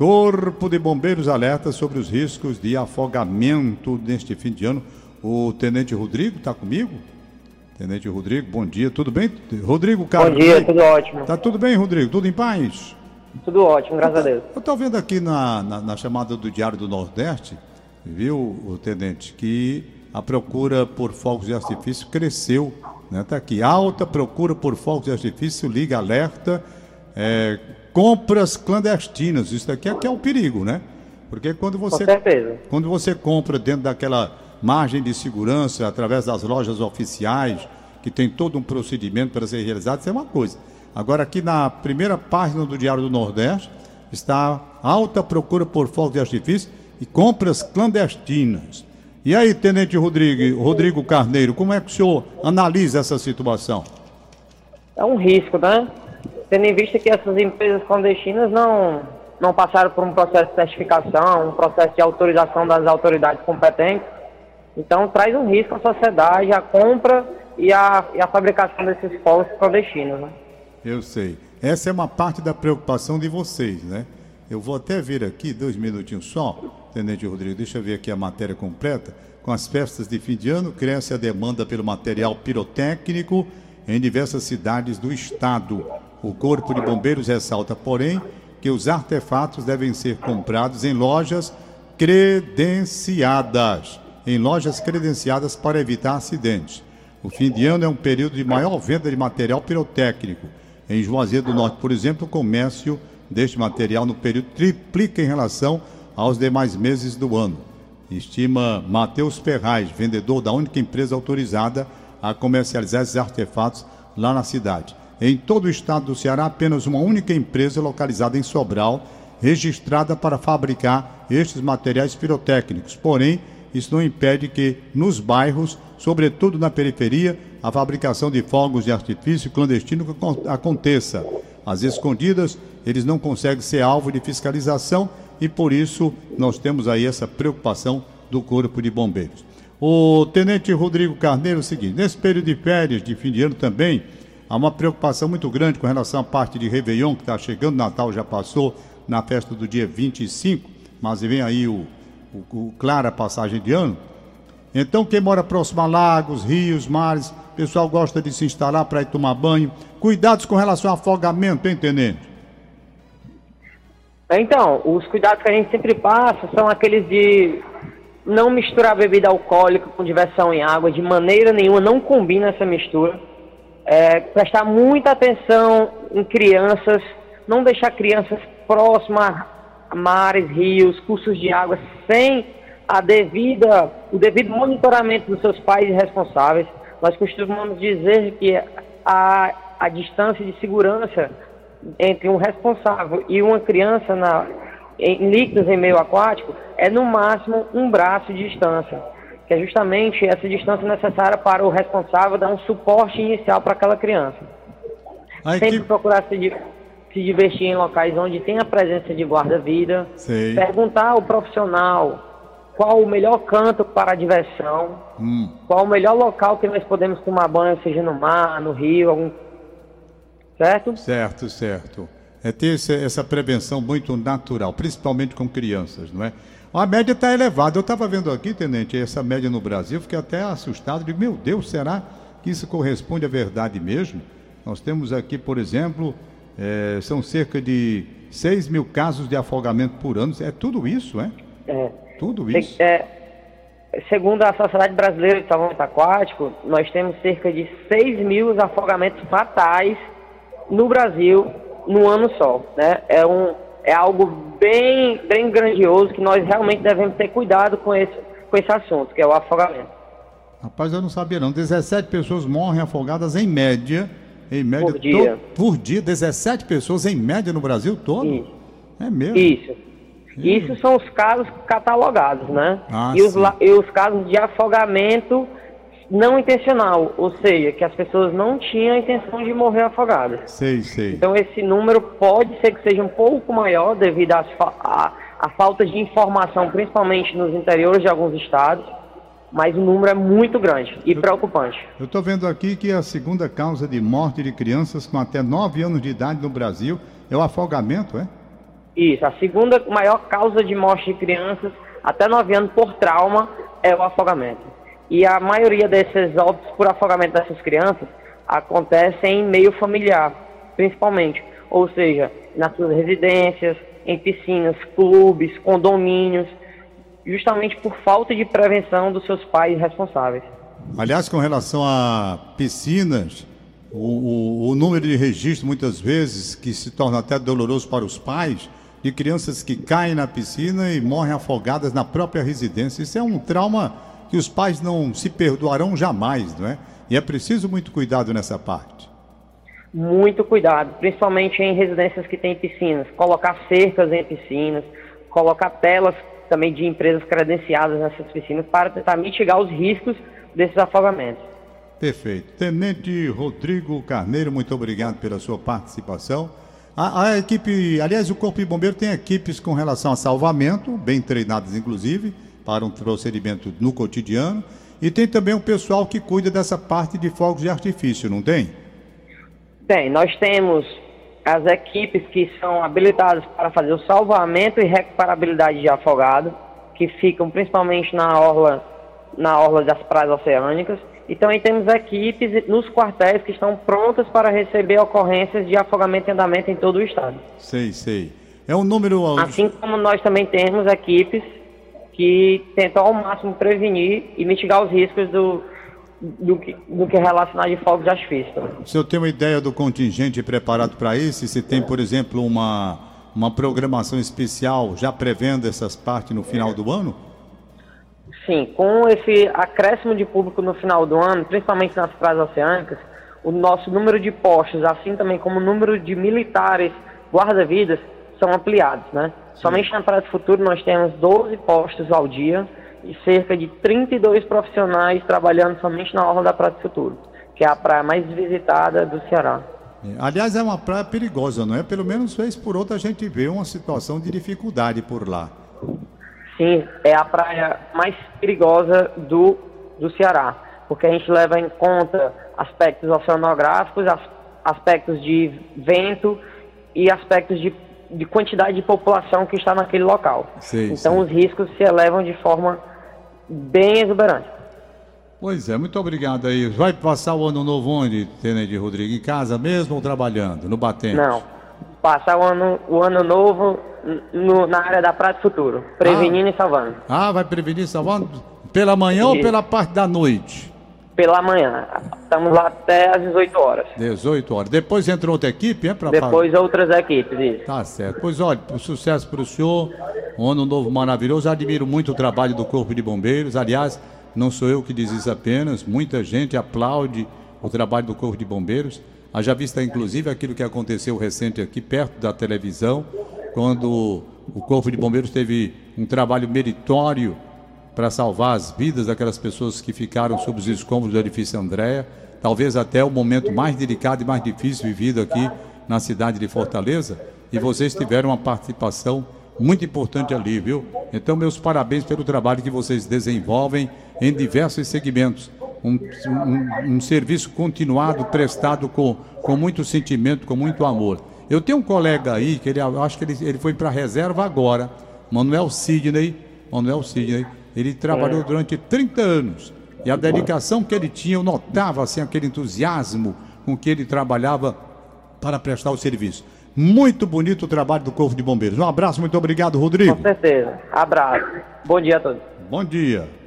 Corpo de Bombeiros alerta sobre os riscos de afogamento neste fim de ano. O Tenente Rodrigo está comigo? Tenente Rodrigo, bom dia, tudo bem? Rodrigo, cara. Bom dia, tudo ótimo. Tá tudo bem, Rodrigo? Tudo em paz? Tudo ótimo, graças eu, a Deus. Eu estou vendo aqui na, na, na, chamada do Diário do Nordeste, viu, o Tenente, que a procura por fogos de artifício cresceu. Né? Tá aqui, alta procura por fogos de artifício, liga alerta, é, compras clandestinas. Isso daqui é que é o perigo, né? Porque quando você, quando você compra dentro daquela margem de segurança, através das lojas oficiais, que tem todo um procedimento para ser realizado, isso é uma coisa. Agora, aqui na primeira página do Diário do Nordeste, está alta procura por fogos de artifício e compras clandestinas. E aí, Tenente Rodrigo, Rodrigo Carneiro, como é que o senhor analisa essa situação? É um risco, né? Tendo em vista que essas empresas clandestinas não, não passaram por um processo de certificação, um processo de autorização das autoridades competentes. Então, traz um risco à sociedade, a compra e a, e a fabricação desses fogos clandestinos, né? Eu sei. Essa é uma parte da preocupação de vocês, né? Eu vou até ver aqui, dois minutinhos só, Tenente Rodrigo, deixa eu ver aqui a matéria completa. Com as festas de fim de ano, cresce a demanda pelo material pirotécnico em diversas cidades do estado. O Corpo de Bombeiros ressalta, porém, que os artefatos devem ser comprados em lojas credenciadas, em lojas credenciadas para evitar acidentes. O fim de ano é um período de maior venda de material pirotécnico em Juazeiro do Norte, por exemplo, o comércio deste material no período triplica em relação aos demais meses do ano. Estima Matheus Ferraz, vendedor da única empresa autorizada a comercializar esses artefatos lá na cidade. Em todo o estado do Ceará, apenas uma única empresa localizada em Sobral, registrada para fabricar estes materiais pirotécnicos. Porém, isso não impede que nos bairros, sobretudo na periferia, a fabricação de fogos de artifício clandestino aconteça. Às escondidas, eles não conseguem ser alvo de fiscalização e por isso nós temos aí essa preocupação do Corpo de Bombeiros. O Tenente Rodrigo Carneiro, é o seguinte, nesse período de férias, de fim de ano também, há uma preocupação muito grande com relação à parte de Réveillon, que está chegando, Natal já passou, na festa do dia 25, mas vem aí o, o, o clara passagem de ano. Então, quem mora próximo a lagos, rios, mares, pessoal gosta de se instalar para ir tomar banho. Cuidados com relação ao afogamento, hein, tenente? Então, os cuidados que a gente sempre passa são aqueles de não misturar bebida alcoólica com diversão em água, de maneira nenhuma, não combina essa mistura. É, prestar muita atenção em crianças, não deixar crianças próximas a mares, rios, cursos de água, sem a devida, o devido monitoramento dos seus pais e responsáveis. Nós costumamos dizer que a, a distância de segurança entre um responsável e uma criança na, em líquidos em meio aquático é no máximo um braço de distância, que é justamente essa distância necessária para o responsável dar um suporte inicial para aquela criança. Sempre procurar se, se divertir em locais onde tem a presença de guarda-vida, perguntar ao profissional qual o melhor canto para a diversão, hum. qual o melhor local que nós podemos tomar banho, seja no mar, no rio, algum... certo? Certo, certo. É ter essa prevenção muito natural, principalmente com crianças, não é? A média está elevada. Eu estava vendo aqui, tenente, essa média no Brasil, fiquei até assustado. Digo, meu Deus, será que isso corresponde à verdade mesmo? Nós temos aqui, por exemplo, é, são cerca de 6 mil casos de afogamento por ano. É tudo isso, é? É. Tudo isso? É, segundo a Sociedade Brasileira de Salvamento Aquático, nós temos cerca de 6 mil afogamentos fatais no Brasil no ano só. Né? É, um, é algo bem, bem grandioso que nós realmente devemos ter cuidado com esse, com esse assunto, que é o afogamento. Rapaz, eu não sabia não. 17 pessoas morrem afogadas em média. Em média, por dia. To, por dia, 17 pessoas em média no Brasil todo? Isso. É mesmo? Isso. Isso são os casos catalogados, né? Ah, e, os, e os casos de afogamento não intencional, ou seja, que as pessoas não tinham a intenção de morrer afogadas. Sei, sei. Então esse número pode ser que seja um pouco maior devido à a, a falta de informação, principalmente nos interiores de alguns estados, mas o número é muito grande e eu, preocupante. Eu estou vendo aqui que a segunda causa de morte de crianças com até 9 anos de idade no Brasil é o afogamento, é? Isso, a segunda maior causa de morte de crianças até 9 anos por trauma é o afogamento. E a maioria desses óbitos por afogamento dessas crianças acontece em meio familiar, principalmente. Ou seja, nas suas residências, em piscinas, clubes, condomínios, justamente por falta de prevenção dos seus pais responsáveis. Aliás, com relação a piscinas, o, o, o número de registros, muitas vezes, que se torna até doloroso para os pais, de crianças que caem na piscina e morrem afogadas na própria residência. Isso é um trauma que os pais não se perdoarão jamais, não é? E é preciso muito cuidado nessa parte. Muito cuidado, principalmente em residências que têm piscinas. Colocar cercas em piscinas, colocar telas também de empresas credenciadas nessas piscinas para tentar mitigar os riscos desses afogamentos. Perfeito. Tenente Rodrigo Carneiro, muito obrigado pela sua participação. A, a, equipe, aliás, o Corpo de Bombeiro tem equipes com relação a salvamento, bem treinadas inclusive, para um procedimento no cotidiano. E tem também o pessoal que cuida dessa parte de fogos de artifício, não tem? Tem. Nós temos as equipes que são habilitadas para fazer o salvamento e recuperabilidade de afogado, que ficam principalmente na orla, na orla das praias oceânicas. E também temos equipes nos quartéis que estão prontas para receber ocorrências de afogamento e andamento em todo o estado. Sei, sei. É um número. Assim como nós também temos equipes que tentam ao máximo prevenir e mitigar os riscos do, do que, do que relacionar de fogos de artifício. Se eu tenho uma ideia do contingente preparado para isso, se tem, por exemplo, uma, uma programação especial já prevendo essas partes no final do ano? Sim, com esse acréscimo de público no final do ano, principalmente nas praias oceânicas, o nosso número de postos, assim também como o número de militares guarda-vidas, são ampliados, né? Somente na Praia do Futuro nós temos 12 postos ao dia e cerca de 32 profissionais trabalhando somente na orla da Praia do Futuro, que é a praia mais visitada do Ceará. Aliás, é uma praia perigosa, não é? Pelo menos vez por outra a gente vê uma situação de dificuldade por lá. Sim, é a praia mais perigosa do, do Ceará, porque a gente leva em conta aspectos oceanográficos, aspectos de vento e aspectos de de quantidade de população que está naquele local. Sim, então sim. os riscos se elevam de forma bem exuberante. Pois é, muito obrigado aí. Vai passar o ano novo onde, Tenente Rodrigo? Em casa mesmo ou trabalhando, no Batente? Não, passar o ano, o ano novo no, na área da Praia do Futuro, prevenindo ah. e salvando. Ah, vai prevenir e salvando? Pela manhã Isso. ou pela parte da noite? Pela manhã. Estamos lá até às 18 horas. 18 horas. Depois entra outra equipe, é? Pra Depois outras equipes, isso. Tá certo. Pois olha, sucesso para o senhor. Um ano novo maravilhoso. Admiro muito o trabalho do Corpo de Bombeiros. Aliás, não sou eu que diz isso apenas. Muita gente aplaude o trabalho do Corpo de Bombeiros. Haja vista, inclusive, aquilo que aconteceu recente aqui perto da televisão, quando o Corpo de Bombeiros teve um trabalho meritório para salvar as vidas daquelas pessoas que ficaram sob os escombros do edifício Andréa, talvez até o momento mais delicado e mais difícil vivido aqui na cidade de Fortaleza, e vocês tiveram uma participação muito importante ali, viu? Então, meus parabéns pelo trabalho que vocês desenvolvem em diversos segmentos. Um, um, um serviço continuado, prestado com, com muito sentimento, com muito amor. Eu tenho um colega aí, que ele acho que ele, ele foi para a reserva agora, Manuel Sidney, Manuel Sidney, ele trabalhou é. durante 30 anos. E a dedicação que ele tinha, eu notava assim, aquele entusiasmo com que ele trabalhava para prestar o serviço. Muito bonito o trabalho do Corpo de Bombeiros. Um abraço, muito obrigado, Rodrigo. Com certeza. Abraço. Bom dia a todos. Bom dia.